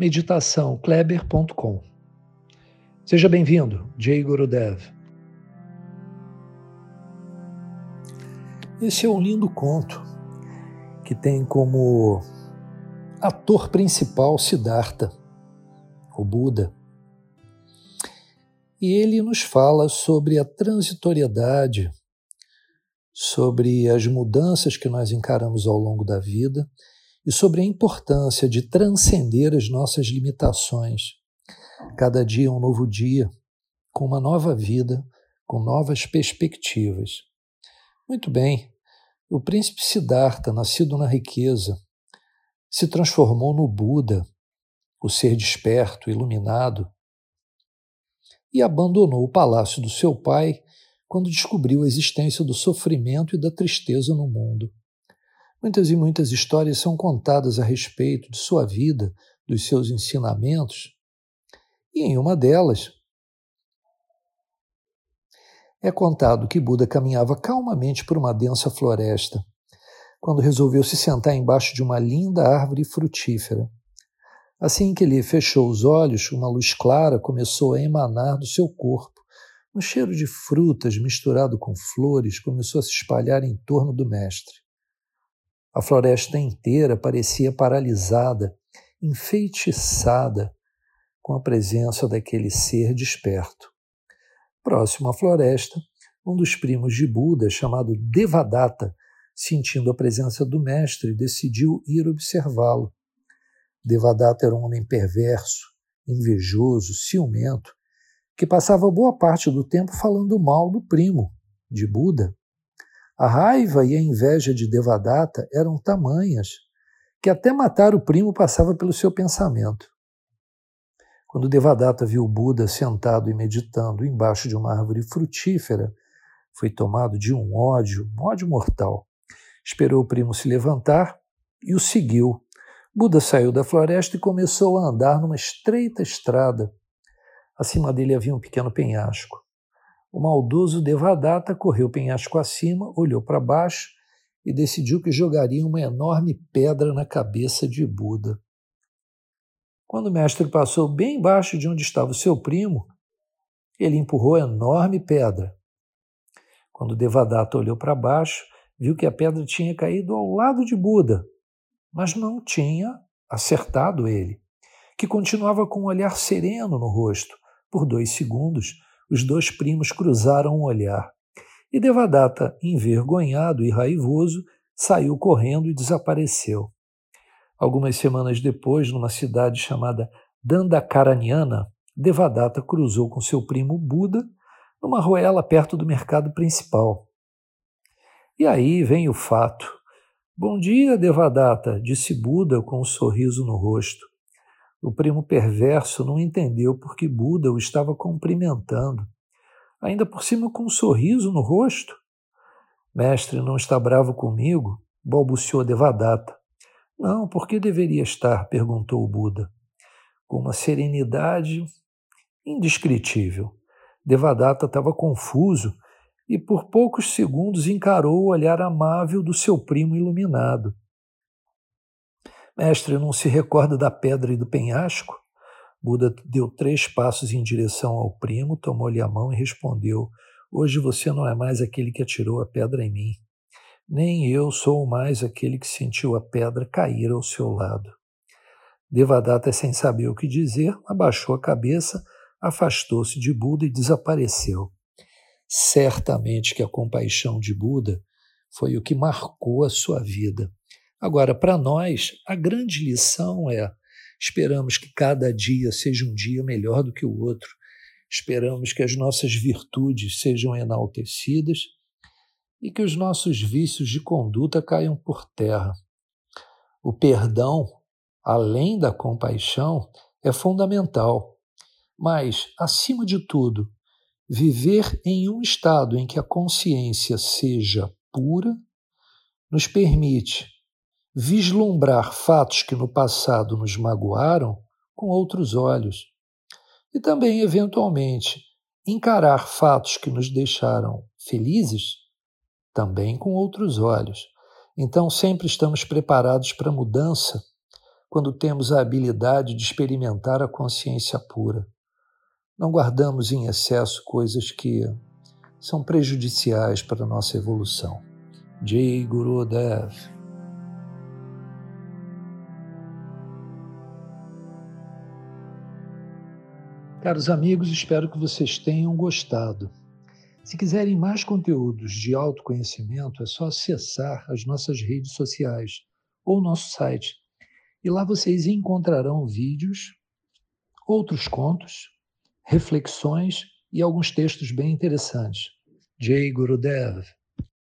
meditaçãokleber.com. Seja bem-vindo, Jay Gurudev. Esse é um lindo conto que tem como ator principal Siddhartha, o Buda. E ele nos fala sobre a transitoriedade, sobre as mudanças que nós encaramos ao longo da vida e sobre a importância de transcender as nossas limitações. Cada dia é um novo dia, com uma nova vida, com novas perspectivas. Muito bem, o príncipe Siddhartha, nascido na riqueza, se transformou no Buda, o ser desperto, iluminado, e abandonou o palácio do seu pai quando descobriu a existência do sofrimento e da tristeza no mundo. Muitas e muitas histórias são contadas a respeito de sua vida, dos seus ensinamentos, e em uma delas é contado que Buda caminhava calmamente por uma densa floresta, quando resolveu se sentar embaixo de uma linda árvore frutífera. Assim que ele fechou os olhos, uma luz clara começou a emanar do seu corpo. Um cheiro de frutas misturado com flores começou a se espalhar em torno do mestre. A floresta inteira parecia paralisada, enfeitiçada com a presença daquele ser desperto. Próximo à floresta, um dos primos de Buda, chamado Devadatta, sentindo a presença do mestre, decidiu ir observá-lo. Devadatta era um homem perverso, invejoso, ciumento, que passava boa parte do tempo falando mal do primo, de Buda. A raiva e a inveja de Devadatta eram tamanhas que até matar o primo passava pelo seu pensamento. Quando Devadatta viu Buda sentado e meditando embaixo de uma árvore frutífera, foi tomado de um ódio, um ódio mortal. Esperou o primo se levantar e o seguiu. Buda saiu da floresta e começou a andar numa estreita estrada. Acima dele havia um pequeno penhasco. O maldoso Devadatta correu penhasco acima, olhou para baixo e decidiu que jogaria uma enorme pedra na cabeça de Buda. Quando o mestre passou bem embaixo de onde estava o seu primo, ele empurrou a enorme pedra. Quando Devadatta olhou para baixo, viu que a pedra tinha caído ao lado de Buda, mas não tinha acertado ele, que continuava com um olhar sereno no rosto. Por dois segundos, os dois primos cruzaram um olhar. E Devadatta, envergonhado e raivoso, saiu correndo e desapareceu. Algumas semanas depois, numa cidade chamada Dandakaranyana, Devadatta cruzou com seu primo Buda numa ruela perto do mercado principal. E aí vem o fato. Bom dia, Devadatta, disse Buda com um sorriso no rosto. O primo perverso não entendeu porque Buda o estava cumprimentando, ainda por cima com um sorriso no rosto. Mestre, não está bravo comigo? balbuciou Devadatta. Não, por que deveria estar? perguntou o Buda, com uma serenidade indescritível. Devadatta estava confuso e por poucos segundos encarou o olhar amável do seu primo iluminado. Mestre, não se recorda da pedra e do penhasco? Buda deu três passos em direção ao primo, tomou-lhe a mão e respondeu: Hoje você não é mais aquele que atirou a pedra em mim. Nem eu sou mais aquele que sentiu a pedra cair ao seu lado. Devadatta, sem saber o que dizer, abaixou a cabeça, afastou-se de Buda e desapareceu. Certamente que a compaixão de Buda foi o que marcou a sua vida. Agora, para nós, a grande lição é: esperamos que cada dia seja um dia melhor do que o outro, esperamos que as nossas virtudes sejam enaltecidas e que os nossos vícios de conduta caiam por terra. O perdão, além da compaixão, é fundamental. Mas, acima de tudo, viver em um estado em que a consciência seja pura nos permite vislumbrar fatos que no passado nos magoaram com outros olhos e também, eventualmente, encarar fatos que nos deixaram felizes também com outros olhos. Então, sempre estamos preparados para mudança quando temos a habilidade de experimentar a consciência pura. Não guardamos em excesso coisas que são prejudiciais para a nossa evolução. Jai Guru Dev. Caros amigos, espero que vocês tenham gostado. Se quiserem mais conteúdos de autoconhecimento, é só acessar as nossas redes sociais ou nosso site. E lá vocês encontrarão vídeos, outros contos, reflexões e alguns textos bem interessantes. Jay Gurudev